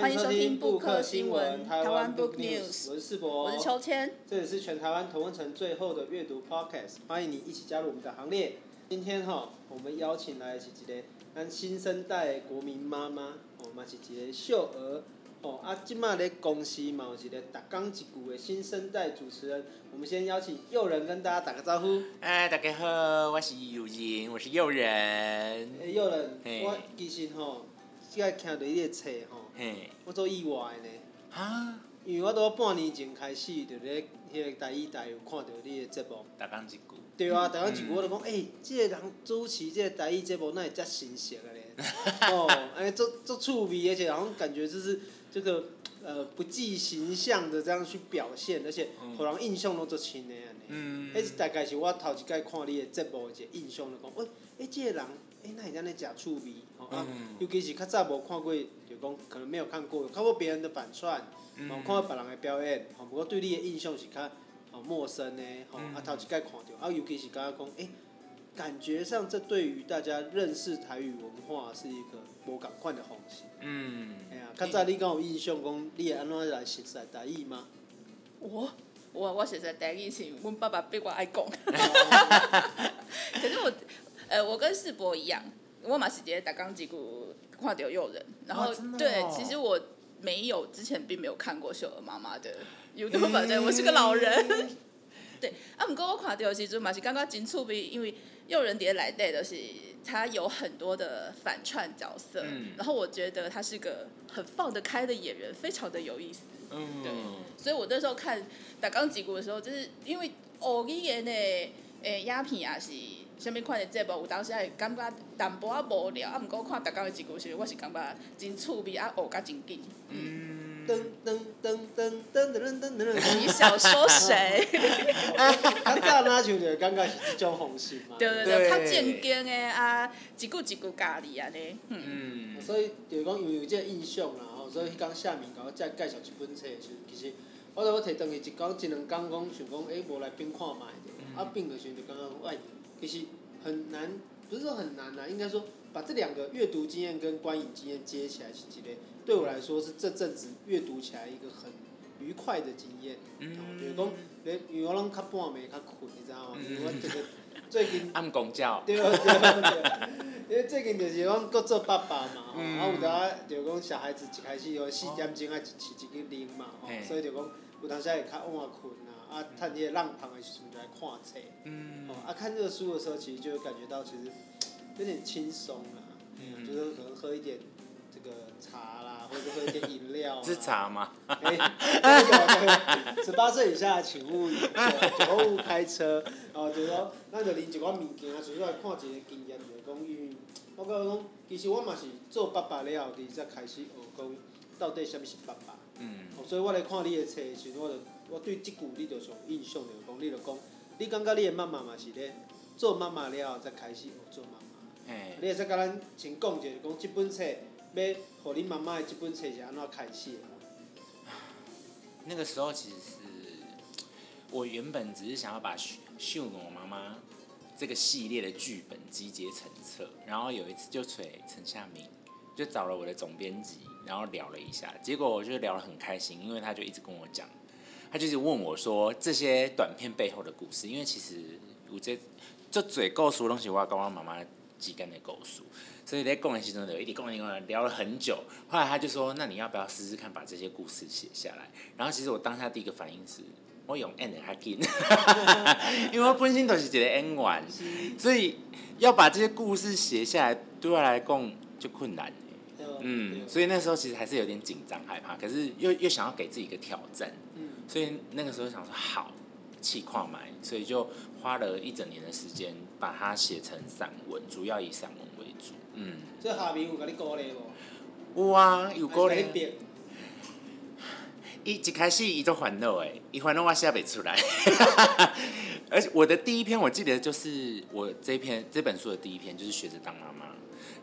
欢迎收听布克新闻台湾 Book News，我是世博，我是秋千，这里是全台湾同温层最后的阅读 Podcast，欢迎你一起加入我们的行列。今天哈，我们邀请来的是一个咱新生代国民妈妈，哦，嘛是一个秀儿，哦，啊，今麦咧公司嘛有一个打刚一句的新生代主持人，我们先邀请又仁跟大家打个招呼。哎，大家好，我是又仁，我是又仁。哎，又仁，我其实吼，现在看到你的册吼。嘿，我做意外的呢，哈，因为我都半年前开始就咧迄个台语台有看到你的节目，逐工一句，对啊，逐工一句我就讲，诶、欸，这个人主持即个台语节目，哪会遮新鲜的咧？哦，安尼足足趣味，而且好像感觉就是这个呃不计形象的这样去表现，而且互人印象拢足深的安尼。嗯。迄是大概是我头一摆看你的节目的一个印象，就讲，诶、欸，诶，即个人，诶，那会安尼诚趣味？哦啊，尤其是较早无看过。就讲可能没有看过，看过别人的反串，哦、嗯，看过别人的表演，哦，不过对你的印象是较哦陌生的，哦，啊头一摆看到，啊尤其是感觉讲，诶，感觉上这对于大家认识台语文化是一个无共款的方式。嗯。哎呀，较早你敢有印象讲，你会安怎来学习台语吗？我我我学习台语是，阮爸爸逼我爱讲。可是我，呃，我跟世博一样，我马是一个逐工一句。看到又仁，然后、哦哦、对，其实我没有之前并没有看过秀儿妈妈的 YouTube，反正我是个老人。对，啊，不过我看到的时阵嘛是感觉真趣味，因为诱人碟来底就是他有很多的反串角色，嗯、然后我觉得他是个很放得开的演员，非常的有意思。嗯，对，所以我那时候看打钢吉鼓的时候，就是因为偶一演的诶鸦片也是。啥物款的节目，有当时会感觉淡薄仔无聊，啊，毋过看逐工的一句时，我是感觉真趣味，啊，学甲真紧。嗯。噔噔噔噔噔噔噔噔。你想说谁？较早哪像着感觉是即种方式嘛。对对对，较正经的啊，一句一句教你安尼。嗯。所以就是讲，因为有即个印象啦吼，所以迄工下面甲我再介绍一本册的时候，其实我着要摕转去一讲一两工讲，想讲诶，无来并看觅者，啊，并个时阵就感觉喂。其实很难，不是说很难呐，应该说把这两个阅读经验跟观影经验接起来，是几类？对我来说是这阵子阅读起来一个很愉快的经验。嗯。比如讲，因为我拢较半暝较困，你知道吗？因为我这个最近。暗公教。对对对。因为最近就是讲各做爸爸嘛，嗯、然后有的啊，就讲小孩子一开始有四点钟爱起一个铃嘛，吼、哦，所以就讲有当时会较晚困啊。啊，趁这个浪旁的时阵就来看册，嗯，哦，啊，看这个书的时候，其实就会感觉到其实有点轻松啦，嗯，就是可能喝一点这个茶啦，或者喝一点饮料。是茶吗？十八岁以下请勿饮酒，酒后勿开车。哦，就是说，咱就拎一寡物件，出来看一个经验，就是讲，因为我觉讲，其实我嘛是做爸爸了后，才开始学讲到底什么是爸爸。嗯。哦，所以我来看你的册的时阵，我就。我对即句你就上印象就是讲，你就讲，你感觉你的妈妈嘛是咧做妈妈了后才开始学做妈妈。嘿。你会使甲咱先讲一下，讲这本册要，互你妈妈的这本册是安怎开始的？那个时候其实是，我原本只是想要把秀我妈妈这个系列的剧本集结成册，然后有一次就找陈夏明，就找了我的总编辑，然后聊了一下，结果我就聊得很开心，因为他就一直跟我讲。他就是问我说，这些短片背后的故事，因为其实我这这嘴够熟东西，我要跟我妈妈几根的够熟，所以在讲的时候就一直讲一直讲聊了很久。后来他就说，那你要不要试试看把这些故事写下来？然后其实我当下第一个反应是，我用 N 还紧，因为我本身都是一个 N 玩，所以要把这些故事写下来，对我来讲就困难。嗯，所以那时候其实还是有点紧张害怕，可是又又想要给自己一个挑战。所以那个时候想说好，气跨买，所以就花了一整年的时间把它写成散文，主要以散文为主。嗯。这下面有给你鼓励无？有啊，有鼓励。伊 一开始伊就烦恼诶，伊烦恼我写不出来。而且我的第一篇我记得就是我这篇这本书的第一篇就是学着当妈妈，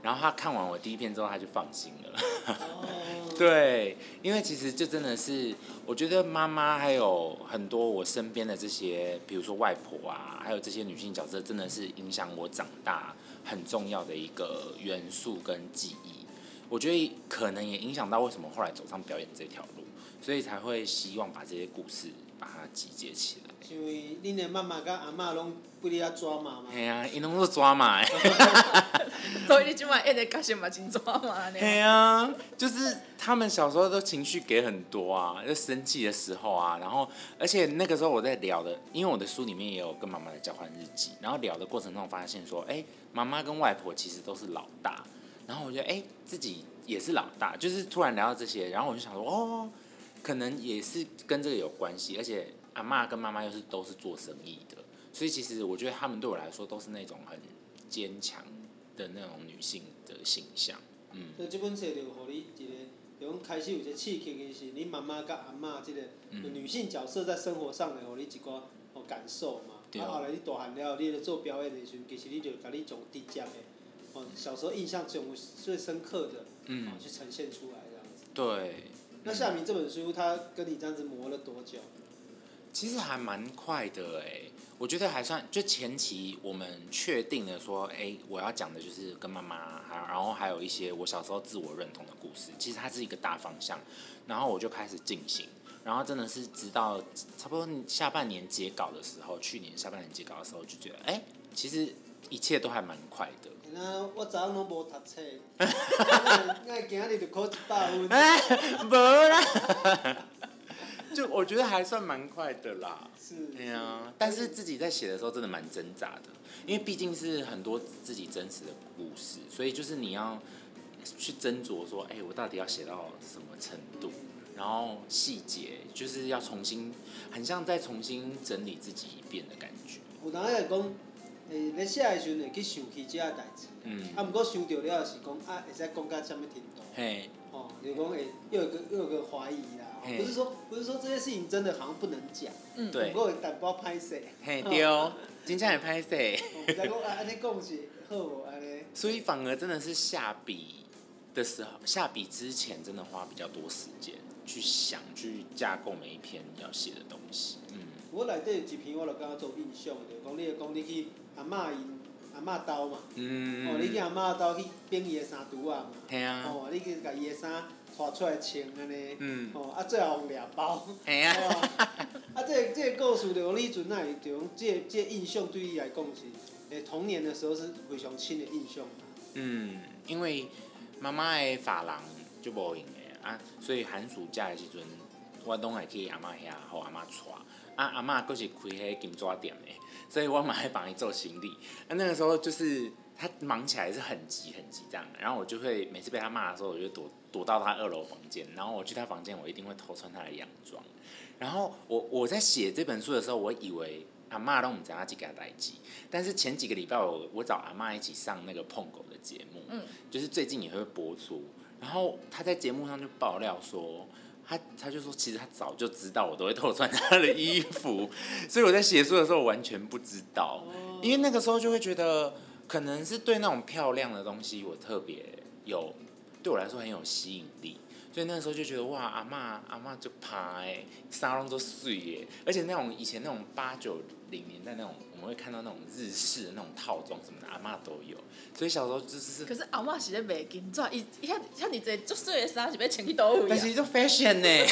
然后他看完我第一篇之后他就放心了。哦。对，因为其实就真的是。我觉得妈妈还有很多我身边的这些，比如说外婆啊，还有这些女性角色，真的是影响我长大很重要的一个元素跟记忆。我觉得可能也影响到为什么后来走上表演这条路，所以才会希望把这些故事把它集结起来。因为恁的妈妈跟阿嬷拢不哩啊抓马嘛。嘿啊，因拢是抓马诶。所以你今晚演的角色嘛，真抓马呢。嘿啊，就是他们小时候都情绪给很多啊，就生气的时候啊，然后而且那个时候我在聊的，因为我的书里面也有跟妈妈的交换日记，然后聊的过程中发现说，哎、欸，妈妈跟外婆其实都是老大，然后我觉得哎、欸、自己也是老大，就是突然聊到这些，然后我就想说，哦，可能也是跟这个有关系，而且。阿妈跟妈妈又是都是做生意的，所以其实我觉得他们对我来说都是那种很坚强的那种女性的形象。嗯。所以这本书就让你一个，就讲开始有一个刺激的是，你妈妈跟阿嬷这个女性角色在生活上的，让你一个哦感受嘛。对。啊，后来你大汉了，你在做表演的时候，其实你就把你从直接的，哦，小时候印象最最深刻的，嗯，去呈现出来这样子。对。那夏明这本书，他跟你这样子磨了多久？其实还蛮快的哎，我觉得还算，就前期我们确定了说，哎，我要讲的就是跟妈妈，还然后还有一些我小时候自我认同的故事。其实它是一个大方向，然后我就开始进行，然后真的是直到差不多下半年截稿的时候，去年下半年截稿的时候，就觉得，哎，其实一切都还蛮快的。那我早上拢无读册，那今日就考一百分。哎，无啦。就我觉得还算蛮快的啦，是，对啊，但是自己在写的时候真的蛮挣扎的，因为毕竟是很多自己真实的故事，所以就是你要去斟酌说，哎，我到底要写到什么程度，然后细节就是要重新，很像再重新整理自己一遍的感觉。我当来讲，诶，咧写的时候会去想起这个代志，嗯，啊，不过想着了是讲啊，会使讲到什么程度，嘿，哦，就讲会又有个又有个怀疑啦。不是说不是说这些事情真的好像不能讲，嗯，对，不过但不要拍摄，嘿，对哦，真正会拍摄。所以反而真的是下笔的时候，下笔之前真的花比较多时间去想，去架构每一篇要写的东西。嗯，我内底有一篇我就感觉做印象的，讲你讲你去阿嬷因阿嬷兜嘛，嗯，哦，你去阿嬷兜去变伊的衫橱啊嘛，吓啊，哦，你去甲伊的衫。拖出来穿安尼，嗯、哦，啊，最后掠包，吓啊，啊，这个、这个故事就你阵那会就讲，这个、这个、印象对伊来讲是，诶，童年的时候是非常深的印象。嗯，因为妈妈的发廊就无用的啊，所以寒暑假的时阵，我拢会去阿妈遐，互阿妈带，啊，阿妈佫是开迄金纸店的，所以我嘛会帮伊做行李，啊，那个时候就是。他忙起来是很急很急这样，然后我就会每次被他骂的时候，我就躲躲到他二楼房间，然后我去他房间，我一定会偷穿他的洋装。然后我我在写这本书的时候，我以为阿妈都唔知阿几个代志，但是前几个礼拜我我找阿妈一起上那个碰狗的节目，嗯，就是最近也会播出，然后他在节目上就爆料说，他他就说其实他早就知道我都会偷穿他的衣服，所以我在写书的时候完全不知道，因为那个时候就会觉得。可能是对那种漂亮的东西，我特别有，对我来说很有吸引力，所以那时候就觉得哇，阿妈阿妈就趴哎，沙龙都碎耶，而且那种以前那种八九零年代那种，我们会看到那种日式的那种套装什么的，阿妈都有，所以小时候就是。可是阿妈是咧卖金纸，伊伊遐遐尔济足水的衫是要穿去倒位啊？但是就 fashion 呢，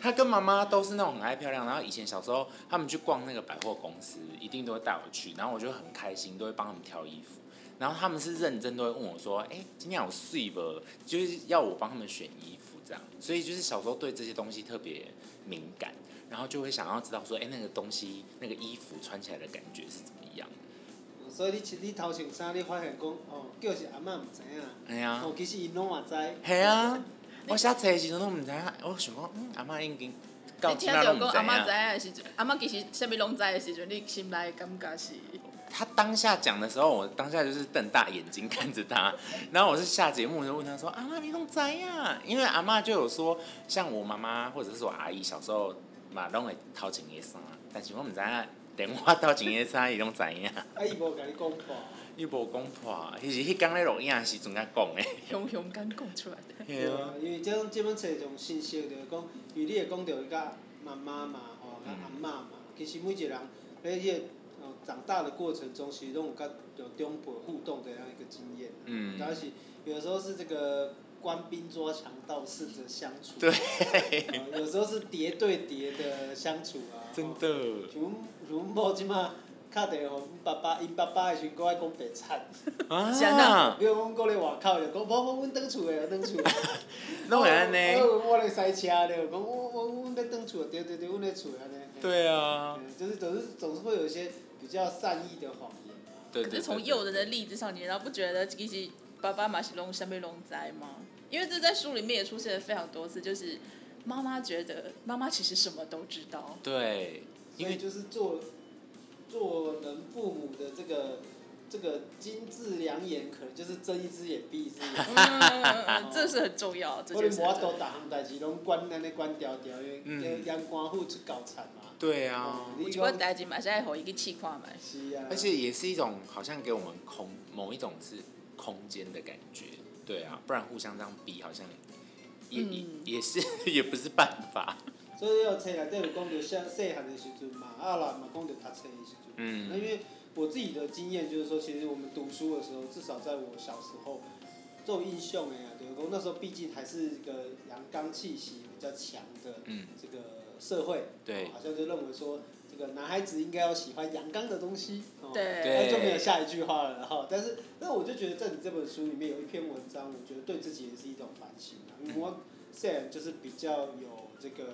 他跟妈妈都是那种很爱漂亮，然后以前小时候他们去逛那个百货公司，一定都会带我去，然后我就很开心，都会帮他们挑衣服，然后他们是认真都会问我说，哎、欸，今天有睡不？就是要我帮他们选衣服这样，所以就是小时候对这些东西特别敏感。然后就会想要知道说，哎，那个东西，那个衣服穿起来的感觉是怎么样？所以你你头穿衫，你发现讲，哦，叫是阿嬷唔知影。哎呀。哦，其实伊拢嘛知。系啊。我写册的时阵拢唔知影，我想讲，嗯，阿嬷已经到其他拢唔知影。阿嬷知影的时阵，阿嬷其实啥物拢知的时阵，你心内感觉是？他当下讲的时候，我当下就是瞪大眼睛看着他，然后我是下节目就问他说：“阿妈你拢知影？”因为阿妈就有说，像我妈妈或者是我阿姨小时候。嘛，拢会偷穿个衫，但是我毋知影电话偷穿个衫，伊拢知影。啊，伊无甲你讲破。伊无讲破，迄是迄工咧录影的时阵才讲的。雄雄敢讲出来的。对啊，因为即种这本册种信息就是讲，因为你会讲到伊甲妈妈嘛，吼，甲阿嬷嘛，其实每一个人，迄个哦长大的过程中，其实都有跟有中国互动的这样一个经验。嗯。而且有时候是这个官兵捉强盗式的相处。对。有时候是叠对叠的相处啊。真的。像像阮某即马敲电话，阮爸爸因爸爸的时阵，佫爱讲白惨。啊。比如讲，佫咧外口就讲，无无，阮转厝的，转厝。拢会安尼。我我咧塞车咧，讲我我阮咧转厝，对对对，阮咧厝安尼。对啊。就是总是总是会有一些比较善意的谎言。对对对。可是从诱人的例子上，你难道不觉得其实爸爸马是拢啥物拢知吗？因为这在书里面也出现了非常多次，就是妈妈觉得妈妈其实什么都知道。对。因为就是做做人父母的这个这个金字良言，可能就是睁一只眼闭一只眼。嗯，这是很重要。这就是。我都大项代志拢关安尼关掉掉，因为阳光户出高产嘛。对啊。有一寡代志嘛，是爱互伊去试看嘛。是啊。而且也是一种好像给我们空某一种是空间的感觉，对啊，不然互相这样比好像也、嗯、也也是 也不是办法。所以要册内底有讲着像细汉的时阵嘛，啊啦嘛讲到读册的时阵。嗯。那因为我自己的经验就是说，其实我们读书的时候，至少在我小时候，这种印象哎呀，对，我那时候毕竟还是一个阳刚气息比较强的这个社会，嗯、对，好像就认为说，这个男孩子应该要喜欢阳刚的东西，哦、对，那就没有下一句话了然后。但是，那我就觉得在你这本书里面有一篇文章，我觉得对自己也是一种反省啊，因为我现在就是比较有这个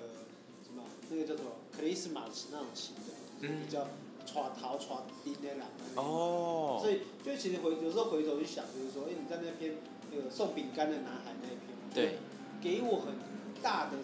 什么。那个叫做克里斯马斯那种型的，就是、比较耍逃耍丁的啦。哦。所以，就其实回有时候回头去想，就是说，哎、欸，你在那篇那个送饼干的男孩那一篇，对，给我很大的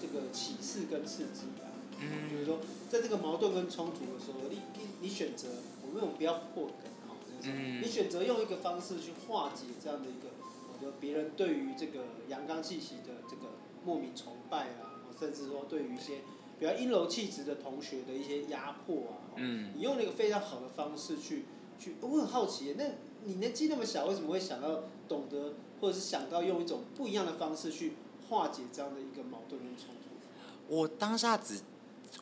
这个启示跟刺激啊。嗯。就是说，在这个矛盾跟冲突的时候，你你你选择，我们不要破梗哈，就是你选择用一个方式去化解这样的一个，我觉得别人对于这个阳刚气息的这个莫名崇拜啊，甚至说对于一些。比较阴柔气质的同学的一些压迫啊，嗯，你用了一个非常好的方式去去，我很好奇，那你年纪那么小，为什么会想到懂得，或者是想到用一种不一样的方式去化解这样的一个矛盾跟冲突？我当下只，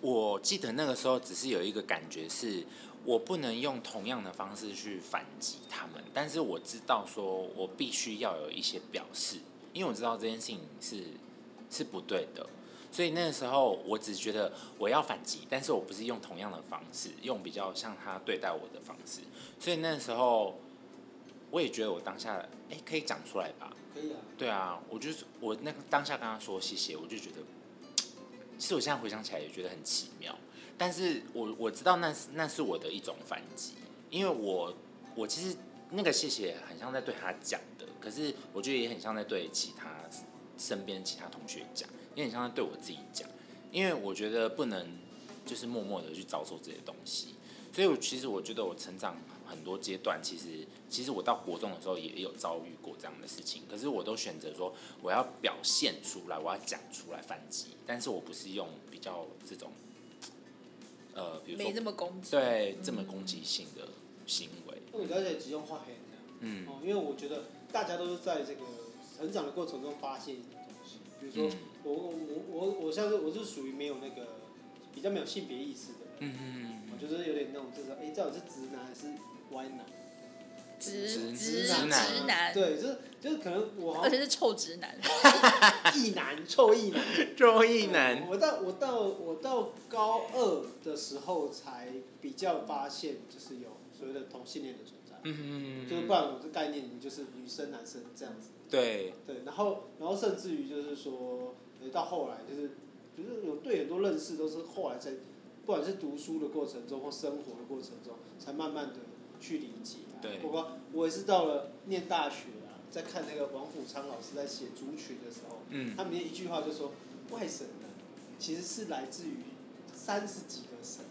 我记得那个时候只是有一个感觉是，我不能用同样的方式去反击他们，但是我知道说我必须要有一些表示，因为我知道这件事情是是不对的。所以那个时候，我只觉得我要反击，但是我不是用同样的方式，用比较像他对待我的方式。所以那时候，我也觉得我当下，哎，可以讲出来吧？可以啊。对啊，我就是我那个当下跟他说谢谢，我就觉得，其实我现在回想起来也觉得很奇妙。但是我我知道那是那是我的一种反击，因为我我其实那个谢谢很像在对他讲的，可是我觉得也很像在对其他身边其他同学讲。有点像在对我自己讲，因为我觉得不能就是默默的去遭受这些东西，所以我其实我觉得我成长很多阶段，其实其实我到国中的时候也有遭遇过这样的事情，可是我都选择说我要表现出来，我要讲出来反击，但是我不是用比较这种，呃，比如说没这么攻击，对，这么攻击性的行为。我了解只用画黑的，嗯，因为我觉得大家都是在这个成长的过程中发现。比如说，我我我我我像是我是属于没有那个比较没有性别意识的人，嗯嗯我就是有点那种就是，哎，到底是直男还是歪男？直直直男，直男，对，就是就是可能我，而且是臭直男，异男，臭异男，臭异男。我到我到我到高二的时候才比较发现，就是有所谓的同性恋的存在，嗯嗯嗯就是不然我这概念，你就是女生男生这样子。对对，然后然后甚至于就是说，到后来就是，就是有对很多认识都是后来在，不管是读书的过程中或生活的过程中，才慢慢的去理解。对。包括我也是到了念大学啊，在看那个王虎昌老师在写族群的时候，嗯，他里面一句话就说，外省人其实是来自于三十几个省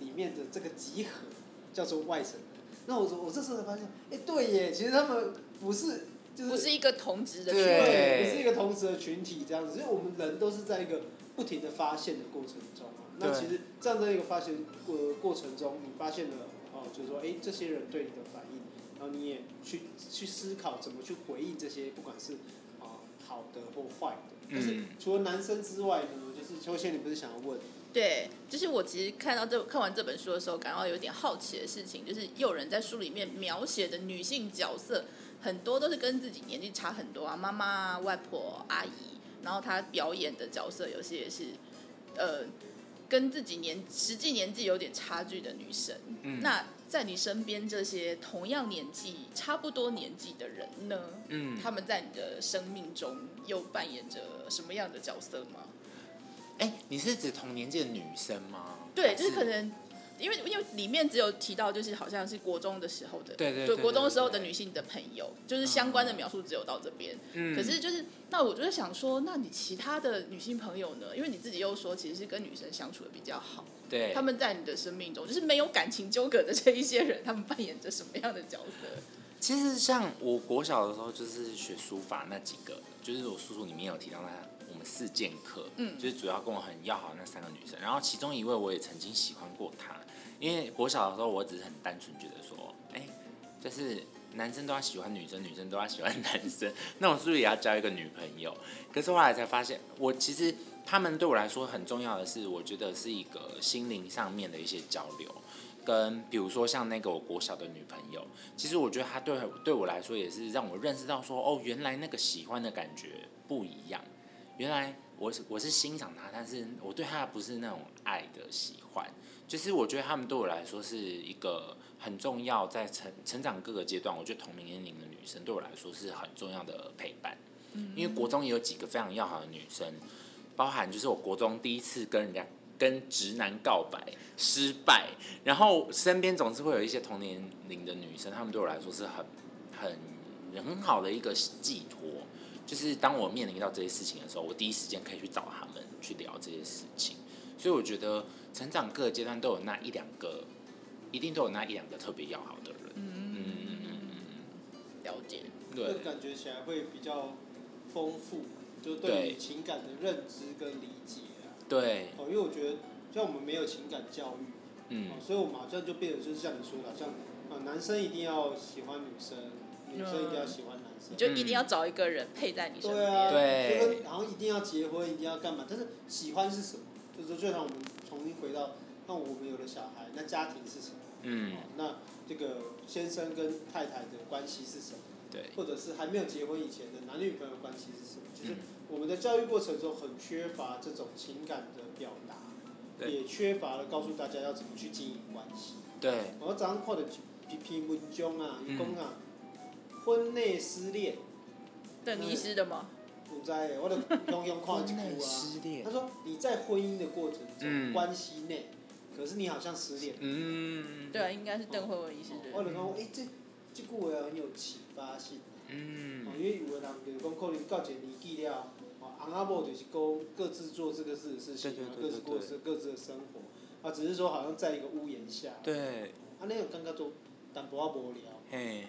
里面的这个集合，叫做外省人。那我我这时候才发现，哎，对耶，其实他们不是。就是、不是一个同质的群体，对，不是一个同质的群体这样子，因为我们人都是在一个不停的发现的过程中啊。那其实这样的一个发现过过程中，你发现了哦，就是说，哎，这些人对你的反应，然后你也去去思考怎么去回应这些，不管是啊好的或坏的。但是除了男生之外呢，就是秋千，你不是想要问，对，就是我其实看到这看完这本书的时候，感到有点好奇的事情，就是有人在书里面描写的女性角色，很多都是跟自己年纪差很多啊，妈妈、外婆、阿姨，然后她表演的角色有些也是，呃，跟自己年实际年纪有点差距的女生。嗯，那在你身边这些同样年纪、差不多年纪的人呢？嗯，他们在你的生命中又扮演着什么样的角色吗？哎，你是指同年纪的女生吗？对，就是可能，因为因为里面只有提到，就是好像是国中的时候的，对对对，国中的时候的女性的朋友，就是相关的描述只有到这边。嗯，可是就是，那我就是想说，那你其他的女性朋友呢？因为你自己又说，其实是跟女生相处的比较好。对，他们在你的生命中，就是没有感情纠葛的这一些人，他们扮演着什么样的角色？其实像我国小的时候，就是学书法那几个，就是我叔叔里面有提到那。四剑客，嗯，就是主要跟我很要好的那三个女生，然后其中一位我也曾经喜欢过她，因为国小的时候我只是很单纯觉得说，哎，就是男生都要喜欢女生，女生都要喜欢男生，那我是不是也要交一个女朋友？可是后来才发现，我其实他们对我来说很重要的是，我觉得是一个心灵上面的一些交流，跟比如说像那个我国小的女朋友，其实我觉得她对对我来说也是让我认识到说，哦，原来那个喜欢的感觉不一样。原来我是我是欣赏他，但是我对他不是那种爱的喜欢，就是我觉得他们对我来说是一个很重要，在成成长各个阶段，我觉得同龄年龄的女生对我来说是很重要的陪伴。因为国中也有几个非常要好的女生，包含就是我国中第一次跟人家跟直男告白失败，然后身边总是会有一些同年龄的女生，她们对我来说是很很很好的一个寄托。就是当我面临到这些事情的时候，我第一时间可以去找他们去聊这些事情，所以我觉得成长各个阶段都有那一两个，一定都有那一两个特别要好的人。嗯嗯嗯嗯，了解。对，感觉起来会比较丰富，就对情感的认知跟理解啊。对。哦，因为我觉得像我们没有情感教育，嗯，所以我们好像就变得就是像你说的，像啊，男生一定要喜欢女生，女生一定要喜欢。你就一定要找一个人配在你身边，对啊，对，就跟好像一定要结婚，一定要干嘛？但是喜欢是什么？就是说，就让我们重新回到，那我们有了小孩，那家庭是什么？嗯，那这个先生跟太太的关系是什么？对，或者是还没有结婚以前的男女朋友关系是什么？就是我们的教育过程中很缺乏这种情感的表达，也缺乏了告诉大家要怎么去经营关系。对，我早上看的一篇文章啊，有讲啊。婚内失恋，邓医师的吗？不在，我的用用看一句啊。他说你在婚姻的过程中，关系内，可是你好像失恋。嗯，对啊，应该是邓慧文医师的。我就讲，哎，这这句话很有启发性。嗯。因为有的人就是讲，可能到一个年纪了，哦，翁仔某就是讲各自做这个事的事情，各自过各自的生活，啊，只是说好像在一个屋檐下。对。啊，那种感觉就淡薄仔无聊。嘿。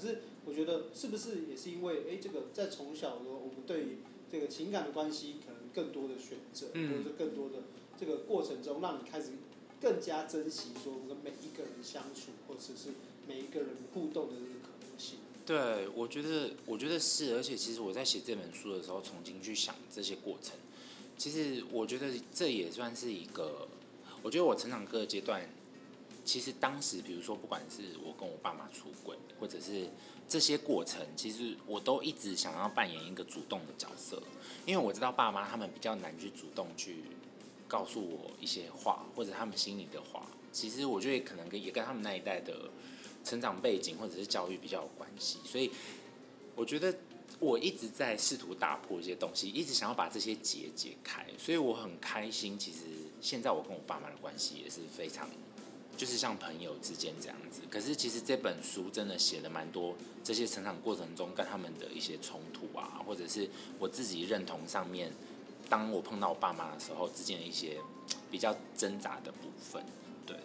可是。我觉得是不是也是因为，哎，这个在从小的我们对于这个情感的关系可能更多的选择，或者是更多的这个过程中，让你开始更加珍惜说跟每一个人相处，或者是每一个人互动的这个可能性。对，我觉得，我觉得是，而且其实我在写这本书的时候，重新去想这些过程，其实我觉得这也算是一个，我觉得我成长各个阶段，其实当时，比如说，不管是我跟我爸妈出轨，或者是。这些过程，其实我都一直想要扮演一个主动的角色，因为我知道爸妈他们比较难去主动去告诉我一些话，或者他们心里的话。其实我觉得可能跟也跟他们那一代的成长背景或者是教育比较有关系，所以我觉得我一直在试图打破一些东西，一直想要把这些结解开，所以我很开心。其实现在我跟我爸妈的关系也是非常。就是像朋友之间这样子，可是其实这本书真的写了蛮多这些成长过程中跟他们的一些冲突啊，或者是我自己认同上面，当我碰到我爸妈的时候之间的一些比较挣扎的部分，对。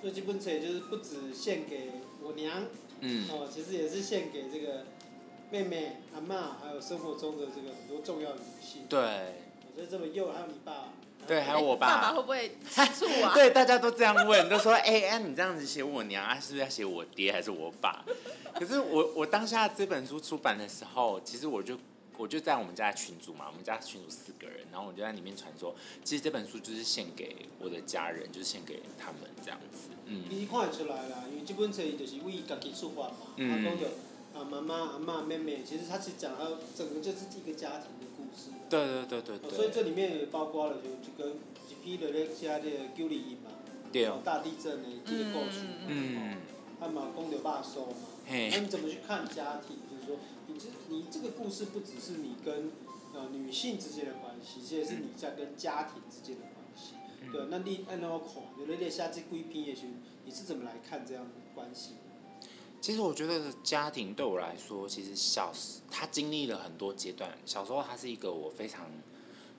所以这本书就是不止献给我娘，嗯，哦，其实也是献给这个妹妹、阿妈，还有生活中的这个很多重要的女性。对。所以这么幼，还有你爸。对，还有我爸。爸爸会不会吃醋啊？对，大家都这样问，都说：“哎哎，你这样子写我娘啊，是不是要写我爹还是我爸？”可是我我当下这本书出版的时候，其实我就我就在我们家的群组嘛，我们家群组四个人，然后我就在里面传说，其实这本书就是献给我的家人，就是献给他们这样子。嗯。你看得出来啦，因为这本书就是为家己出发嘛，他讲着啊妈妈、阿妈、妹妹，其实他是讲到整个就是一个家庭的对对对对对。所以这里面也包括了就这个一批的咧写这个九二一嘛，对哦，大地震的这个故事，嗯，他嘛讲着肉收嘛，那你怎么去看家庭？就是说。你这你这个故事不只是你跟呃女性之间的关系，这也是你在跟家庭之间的关系。嗯、对，那你按照看，有了列下这几篇也许你是怎么来看这样的关系？其实我觉得家庭对我来说，其实小时他经历了很多阶段。小时候，他是一个我非常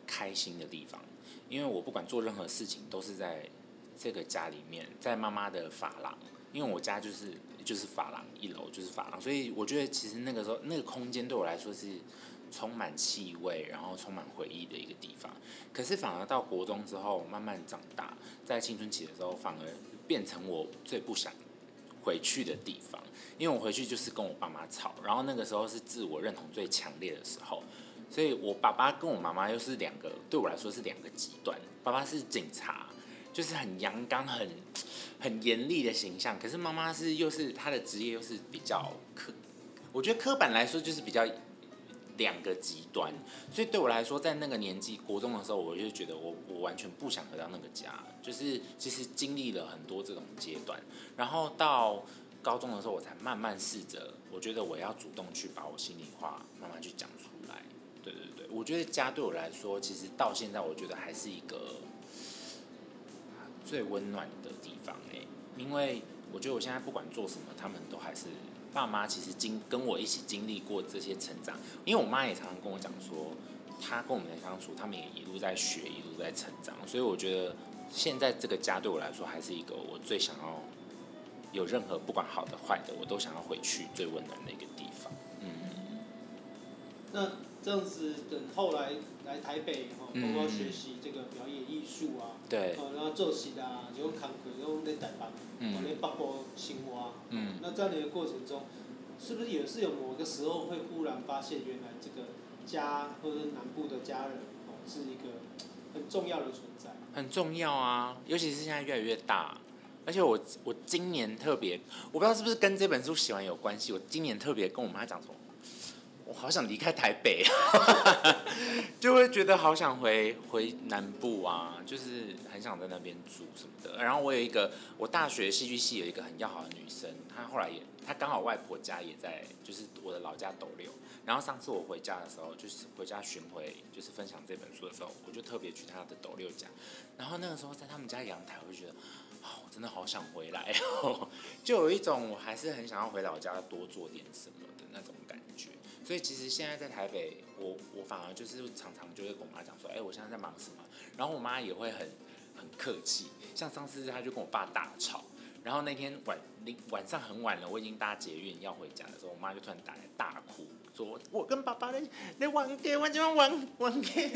开心的地方，因为我不管做任何事情都是在这个家里面，在妈妈的发廊，因为我家就是。就是发廊，一楼就是发廊，所以我觉得其实那个时候那个空间对我来说是充满气味，然后充满回忆的一个地方。可是反而到国中之后，慢慢长大，在青春期的时候，反而变成我最不想回去的地方，因为我回去就是跟我爸妈吵，然后那个时候是自我认同最强烈的时候，所以我爸爸跟我妈妈又是两个对我来说是两个极端，爸爸是警察。就是很阳刚、很很严厉的形象，可是妈妈是又是她的职业又是比较刻，我觉得刻板来说就是比较两个极端，所以对我来说，在那个年纪国中的时候，我就觉得我我完全不想回到那个家，就是其实经历了很多这种阶段，然后到高中的时候，我才慢慢试着，我觉得我要主动去把我心里话慢慢去讲出来，对对对，我觉得家对我来说，其实到现在我觉得还是一个。最温暖的地方哎，因为我觉得我现在不管做什么，他们都还是爸妈。其实经跟我一起经历过这些成长，因为我妈也常常跟我讲说，她跟我们的相处，他们也一路在学，一路在成长。所以我觉得现在这个家对我来说，还是一个我最想要有任何不管好的坏的，我都想要回去最温暖的一个地方。嗯，那这样子等后来。来台北吼，包括学习这个表演艺术啊，对，然后做戏啊，就工课，然后在台北，往那北部生活。嗯。那在那个过程中，是不是也是有某个时候会忽然发现，原来这个家或者是南部的家人哦，是一个很重要的存在。很重要啊，尤其是现在越来越大，而且我我今年特别，我不知道是不是跟这本书写完有关系，我今年特别跟我妈讲说。我好想离开台北，就会觉得好想回回南部啊，就是很想在那边住什么的。然后我有一个，我大学戏剧系有一个很要好的女生，她后来也，她刚好外婆家也在，就是我的老家斗六。然后上次我回家的时候，就是回家巡回，就是分享这本书的时候，我就特别去她的斗六家。然后那个时候在他们家阳台，我就觉得，哦，我真的好想回来哦，就有一种我还是很想要回老家多做点什么。所以其实现在在台北，我我反而就是常常就会跟我妈讲说，哎、我现在在忙什么？然后我妈也会很很客气，像上次她就跟我爸大吵，然后那天晚晚上很晚了，我已经搭捷运要回家的时候，我妈就突然打来大哭，说我跟爸爸在在玩 gay，玩玩玩玩 g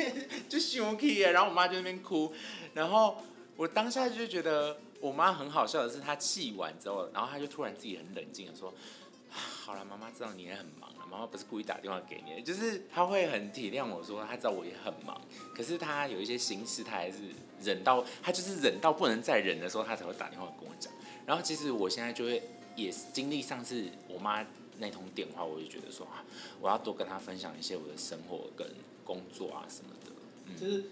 就生气啊，然后我妈就在那边哭，然后我当下就觉得我妈很好笑的是，她气完之后，然后她就突然自己很冷静的说，好了，妈妈知道你也很忙。妈妈不是故意打电话给你，就是他会很体谅我说，他知道我也很忙，可是他有一些心事，他还是忍到他就是忍到不能再忍的时候，他才会打电话跟我讲。然后其实我现在就会也是经历上次我妈那通电话，我就觉得说啊，我要多跟她分享一些我的生活跟工作啊什么的。嗯，就是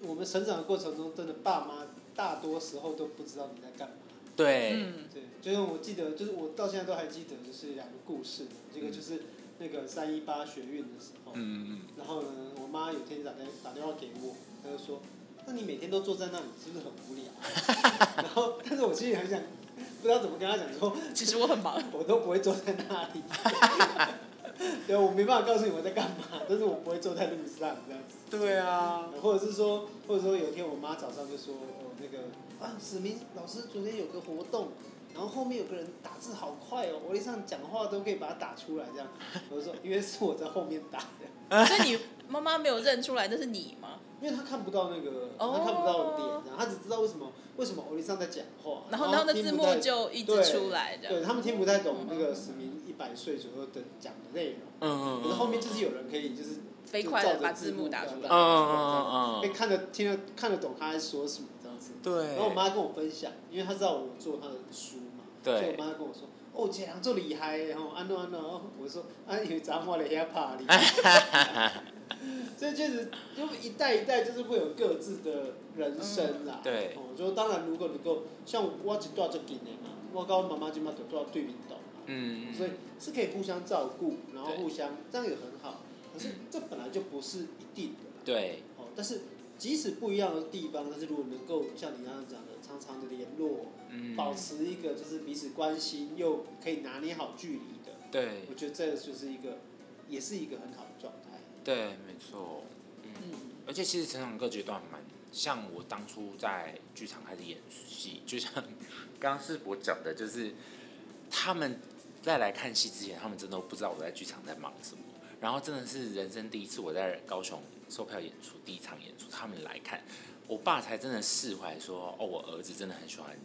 我们成长的过程中，真的爸妈大多时候都不知道你在干嘛。对，嗯，对，就是我记得，就是我到现在都还记得，就是两个故事，一个就是。那个三一八学运的时候，嗯嗯，然后呢，我妈有天打电打电话给我，她就说：“那你每天都坐在那里，是不是很无聊？” 然后，但是我心里很想，不知道怎么跟她讲说，其实我很忙，我都不会坐在那里。对，我没办法告诉你我在干嘛，但是我不会坐在路上这样子。对啊，或者是说，或者说有一天我妈早上就说：“哦，那个啊，史明老师昨天有个活动。”然后后面有个人打字好快哦，我一上讲话都可以把它打出来这样。我就说，因为是我在后面打的。所以你妈妈没有认出来那是你吗？因为她看不到那个，她看不到脸，她只知道为什么为什么欧丽桑在讲话。然后然后那字幕就一直出来的。对，他们听不太懂那个史明一百岁左右的讲的内容。嗯嗯。可是后面就是有人可以就是飞快的把字幕打出来。嗯嗯嗯嗯。可以看得听得看得懂他在说什么这样子。对。然后我妈跟我分享，因为她知道我做她的书嘛，所以我妈跟我说。哦，这样做厉害，然后安怎安怎，我说，啊，因为咱我咧遐拍哩，所以确实，就一代一代就是会有各自的人生啦。对。哦，就当然，如果能够像我一段足近的嘛，我跟我妈妈今嘛就做对面岛嘛。嗯。所以是可以互相照顾，然后互相这样也很好。可是这本来就不是一定的。对。哦，但是即使不一样的地方，但是如果能够像你刚刚讲的，常常的联络。嗯、保持一个就是彼此关心又可以拿捏好距离的，对，我觉得这就是一个，也是一个很好的状态。对，没错。嗯。嗯，而且其实成长各阶段蛮像我当初在剧场开始演戏，就像刚刚世博讲的，就是他们在来看戏之前，他们真的不知道我在剧场在忙什么。然后真的是人生第一次我在高雄售票演出，第一场演出，他们来看，我爸才真的释怀说：“哦，我儿子真的很喜欢。”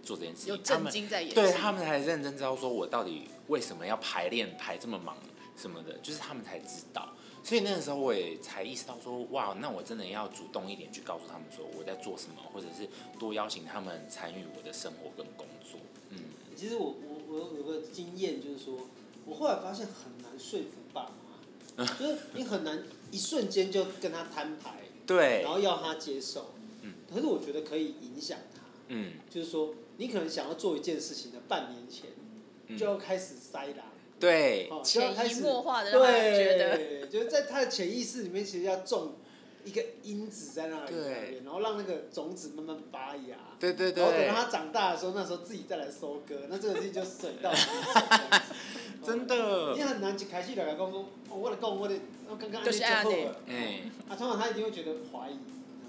做这件事情，他们对他们才认真知道说，我到底为什么要排练排这么忙什么的，就是他们才知道。所以那个时候我也才意识到说，哇，那我真的要主动一点去告诉他们说我在做什么，或者是多邀请他们参与我的生活跟工作。嗯，其实我我我有个经验，就是说我后来发现很难说服爸妈，就是你很难一瞬间就跟他摊牌，对，然后要他接受。嗯，可是我觉得可以影响他。嗯，就是说。你可能想要做一件事情的半年前，就要开始塞狼，对，潜移默化的让他觉得，对，就是在他的潜意识里面，其实要种一个因子在那里，对，然后让那个种子慢慢发芽，对对对，然后等到他长大的时候，那时候自己再来收割，那这个事情就水到 渠成，真的，你很难一开始就来讲说，我来讲我的，我刚刚安尼就好了，嗯，啊，通常他一定会觉得怀疑，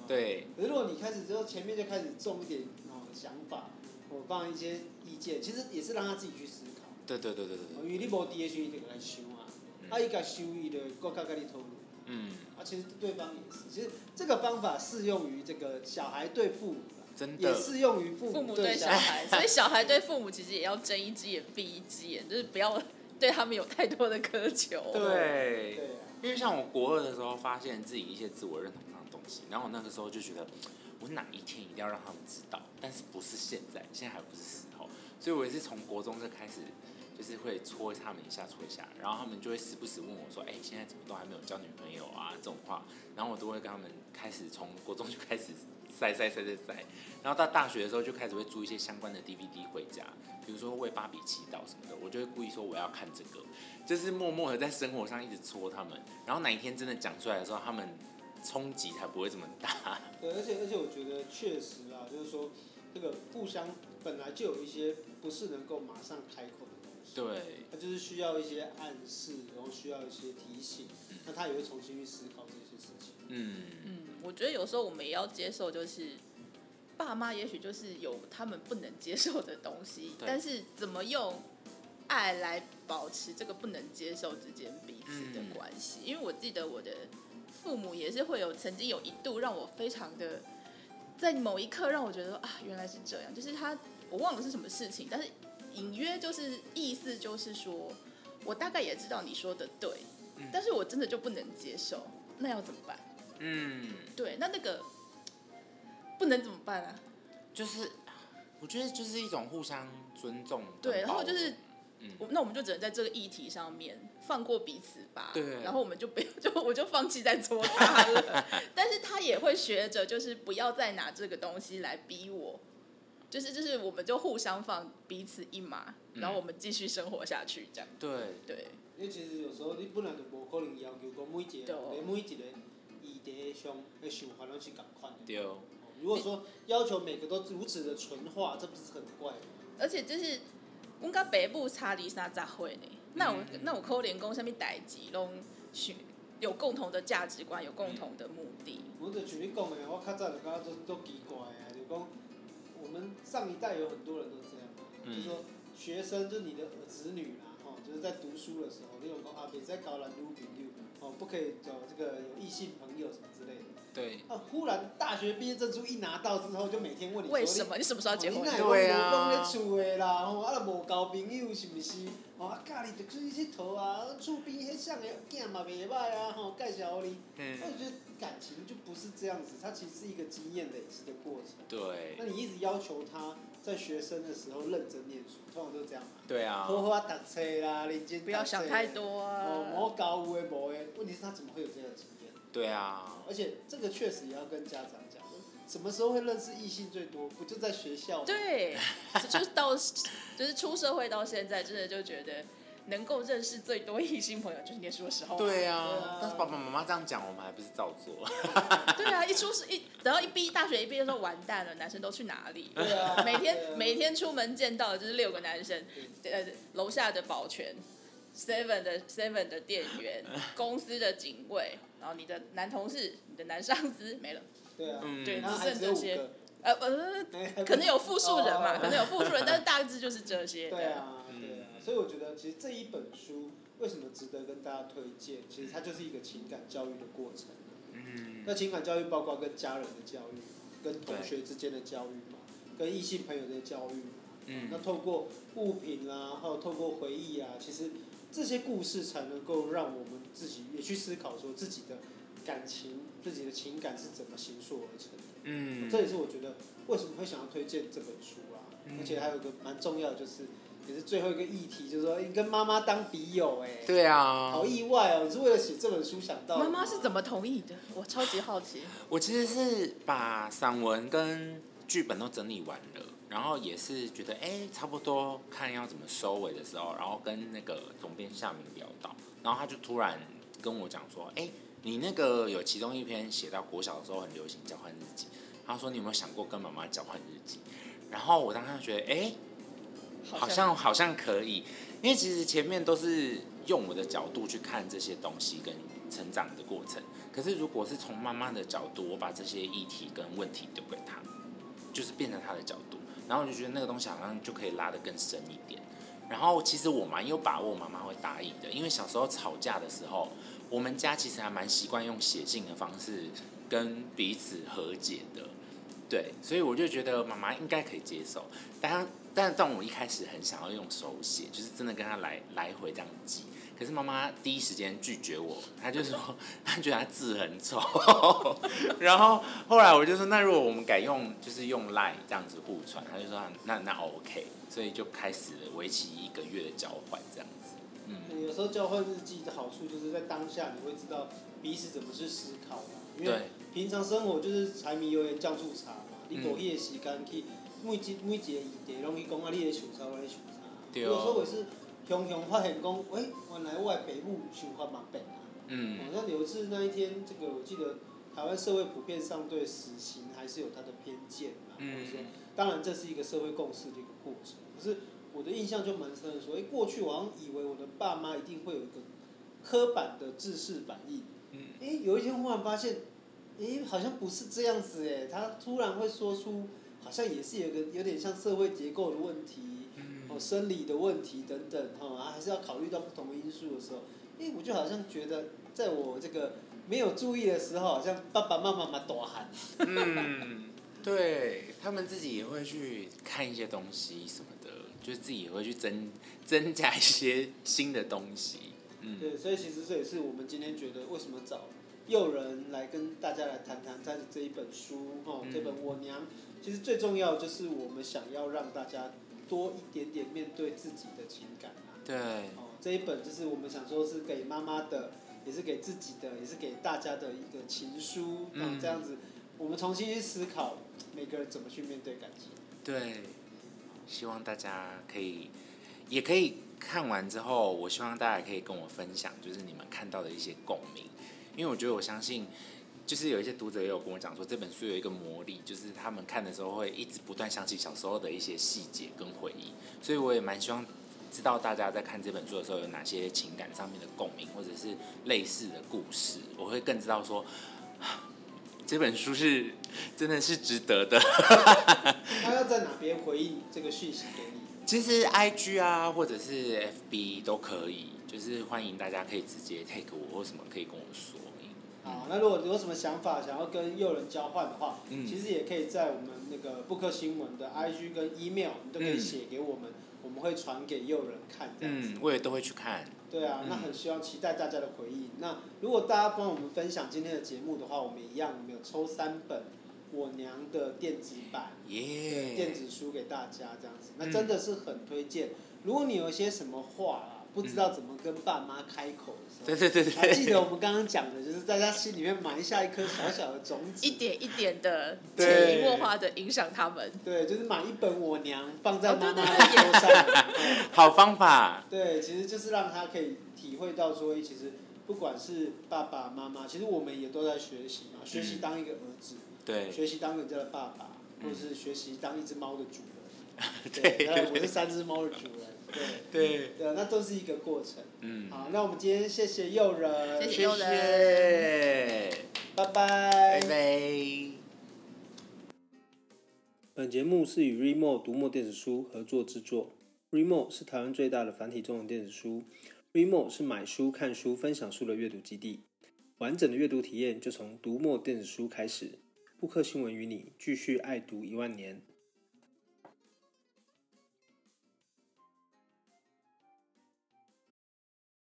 对，可是如果你开始之后前面就开始重一点哦想法。我放一些意见，其实也是让他自己去思考。对对对对对。因为你无第一时间就来想啊，他一个想伊就更加跟你投入。嗯。啊，其实对方也是，其实这个方法适用于这个小孩对父母，真的。也适用于父母对小孩，所以小孩对父母其实也要睁一只眼闭一只眼，就是不要对他们有太多的苛求。对。对。因为像我国二的时候，发现自己一些自我认同上的东西，然后我那个时候就觉得。我哪一天一定要让他们知道，但是不是现在，现在还不是时候，所以我也是从国中就开始，就是会戳他们一下，戳一下，然后他们就会时不时问我说：“哎、欸，现在怎么都还没有交女朋友啊？”这种话，然后我都会跟他们开始从国中就开始塞塞塞塞塞，然后到大学的时候就开始会租一些相关的 DVD 回家，比如说为芭比祈祷什么的，我就会故意说我要看这个，就是默默的在生活上一直戳他们，然后哪一天真的讲出来的时候，他们。冲击才不会这么大。对，而且而且我觉得确实啊，就是说，这个互相本来就有一些不是能够马上开口的东西。对。他就是需要一些暗示，然后需要一些提醒，嗯、那他也会重新去思考这些事情。嗯嗯，我觉得有时候我们也要接受，就是爸妈也许就是有他们不能接受的东西，但是怎么用爱来保持这个不能接受之间彼此的关系？嗯、因为我记得我的。父母也是会有曾经有一度让我非常的，在某一刻让我觉得啊，原来是这样，就是他我忘了是什么事情，但是隐约就是意思就是说，我大概也知道你说的对，但是我真的就不能接受，那要怎么办？嗯，对，那那个不能怎么办啊？就是我觉得就是一种互相尊重，对，然后就是。嗯、那我们就只能在这个议题上面放过彼此吧。对。然后我们就不要，就我就放弃再戳他了。但是他也会学着，就是不要再拿这个东西来逼我。就是就是，我们就互相放彼此一马，嗯、然后我们继续生活下去，这样。对对。因为其实有时候你本来就无可能要求讲每一个，连每一个议题上的想法拢是共款的。对。如果说要求每个都如此的纯化，这不是很怪吗？而且就是。阮甲爸母差二三十岁呢，那有那有可能讲啥物代志拢有共同的价值观，有共同的目的。我就像你讲的，我较早就感觉都都奇怪啊，就讲我们上一代有很多人都这样，嗯、就是说学生就你的子女啦，吼，就是在读书的时候，你有讲啊，别再交男女朋友，哦，不可以找这个有异性朋友什么之类的。对。啊，忽然大学毕业证书一拿到之后，就每天问你，为什么？你什么时候要结婚？对啊。拢在厝的啦，吼，啊，无交朋友是不是？哦，啊，家里就出去佚佗啊，厝边迄像个囝嘛袂歹啊，吼，介绍你。嗯。我觉得感情就不是这样子，它其实是一个经验累积的过程。对。那你一直要求他在学生的时候认真念书，通常都是这样嘛。对啊。好好啊，读册啦，认真。不要想太多啊。哦，莫搞有的无的，问题是他怎么会有这样的经验？对啊。而且这个确实也要跟家长讲，什么时候会认识异性最多？不就在学校吗？对，就是到 就是出社会到现在，真的就觉得能够认识最多异性朋友就是念书的时候。对啊，但是爸爸妈妈这样讲，我们还不是照做？对啊，一出一等到一毕大学一毕业的时候，完蛋了，男生都去哪里？对啊，每天每天出门见到的就是六个男生，呃，楼下的保全。Seven 的 Seven 的店员，公司的警卫，然后你的男同事、你的男上司没了。对啊，对，只剩这些。呃呃，可能有复数人嘛，可能有复数人，但是大致就是这些。对啊，所以我觉得其实这一本书为什么值得跟大家推荐？其实它就是一个情感教育的过程。嗯。那情感教育包括跟家人的教育，跟同学之间的教育嘛，跟异性朋友的教育。嗯。那透过物品啊，还有透过回忆啊，其实。这些故事才能够让我们自己也去思考，说自己的感情、自己的情感是怎么形塑而成的。嗯，这也是我觉得为什么会想要推荐这本书啊。嗯、而且还有一个蛮重要的，就是也是最后一个议题，就是说你跟妈妈当笔友，哎，对啊，好意外哦！你是为了写这本书想到的。妈妈是怎么同意的？我超级好奇。我其实是把散文跟剧本都整理完了。然后也是觉得哎，差不多看要怎么收尾的时候，然后跟那个总编夏明聊到，然后他就突然跟我讲说，哎，你那个有其中一篇写到国小的时候很流行交换日记，他说你有没有想过跟妈妈交换日记？然后我当时觉得哎，好像好像可以，因为其实前面都是用我的角度去看这些东西跟成长的过程，可是如果是从妈妈的角度，我把这些议题跟问题丢给他，就是变成他的角度。然后我就觉得那个东西好像就可以拉得更深一点。然后其实我蛮有把握妈妈会答应的，因为小时候吵架的时候，我们家其实还蛮习惯用写信的方式跟彼此和解的。对，所以我就觉得妈妈应该可以接受。但但但我一开始很想要用手写，就是真的跟他来来回这样记。可是妈妈第一时间拒绝我，她就说 她觉得她字很丑，然后后来我就说，那如果我们改用就是用 Line 这样子互传，她就说那那 OK，所以就开始了为期一个月的交换这样子。嗯，有时候交换日记的好处就是在当下你会知道彼此怎么去思考嘛，因为平常生活就是柴米油盐酱醋茶嘛，你多一个时间去每一每一个议题拢去讲啊，你的想啥，我的想法，有时候也是。雄雄发现讲，哎、欸，原来我的父母想法蛮变啊。嗯。好像有一次那一天，这个我记得台湾社会普遍上对死刑还是有它的偏见嘛。嗯。说，当然这是一个社会共识的一个过程。可是我的印象就蛮深的，说，哎、欸，过去我好像以为我的爸妈一定会有一个刻板的制式反应。嗯。哎、欸，有一天忽然发现，好像不是这样子哎，他突然会说出，好像也是有个有点像社会结构的问题。哦，生理的问题等等，哈，啊，还是要考虑到不同的因素的时候，哎，我就好像觉得，在我这个没有注意的时候，好像爸爸妈妈蛮大喊。嗯，对，他们自己也会去看一些东西什么的，就是自己也会去增增加一些新的东西。嗯，对，所以其实这也是我们今天觉得为什么找又人来跟大家来谈谈在这一本书，哦，这本我娘，其实最重要就是我们想要让大家。多一点点面对自己的情感啊！对，哦，这一本就是我们想说是给妈妈的，也是给自己的，也是给大家的一个情书。嗯，哦，这样子，我们重新去思考每个人怎么去面对感情。对，希望大家可以，也可以看完之后，我希望大家可以跟我分享，就是你们看到的一些共鸣，因为我觉得我相信。就是有一些读者也有跟我讲说，这本书有一个魔力，就是他们看的时候会一直不断想起小时候的一些细节跟回忆，所以我也蛮希望知道大家在看这本书的时候有哪些情感上面的共鸣，或者是类似的故事，我会更知道说，这本书是真的是值得的。他要在哪边回应这个讯息给你？其实 IG 啊，或者是 FB 都可以，就是欢迎大家可以直接 take 我或什么可以跟我说。好，那如果有什么想法想要跟诱人交换的话，嗯、其实也可以在我们那个布克新闻的 IG 跟 email，你都可以写给我们，嗯、我们会传给诱人看这样子。嗯，我也都会去看。对啊，那很希望期待大家的回应。嗯、那如果大家帮我们分享今天的节目的话，我们一样我们有抽三本我娘的电子版，Yeah. 电子书给大家这样子。那真的是很推荐。嗯、如果你有一些什么话啊，不知道怎么跟爸妈开口的时候，对对对对，还记得我们刚刚讲的，就是在他心里面埋下一颗小小的种子，一点一点的潜移默化的影响他们。对，就是买一本我娘放在妈妈的桌上，好方法。对，其实就是让他可以体会到说，其实不管是爸爸妈妈，其实我们也都在学习嘛，学习当一个儿子，对，学习当人家的爸爸，或者是学习当一只猫的主人。对，然后我是三只猫的主人。对对对，那都是一个过程。嗯，好，那我们今天谢谢又仁，谢谢又仁，拜拜，拜拜。本节目是与 Readmoo 读墨电子书合作制作。Readmoo 是台湾最大的繁体中文电子书。Readmoo 是买书、看书、分享书的阅读基地。完整的阅读体验就从读墨电子书开始。布克新闻与你继续爱读一万年。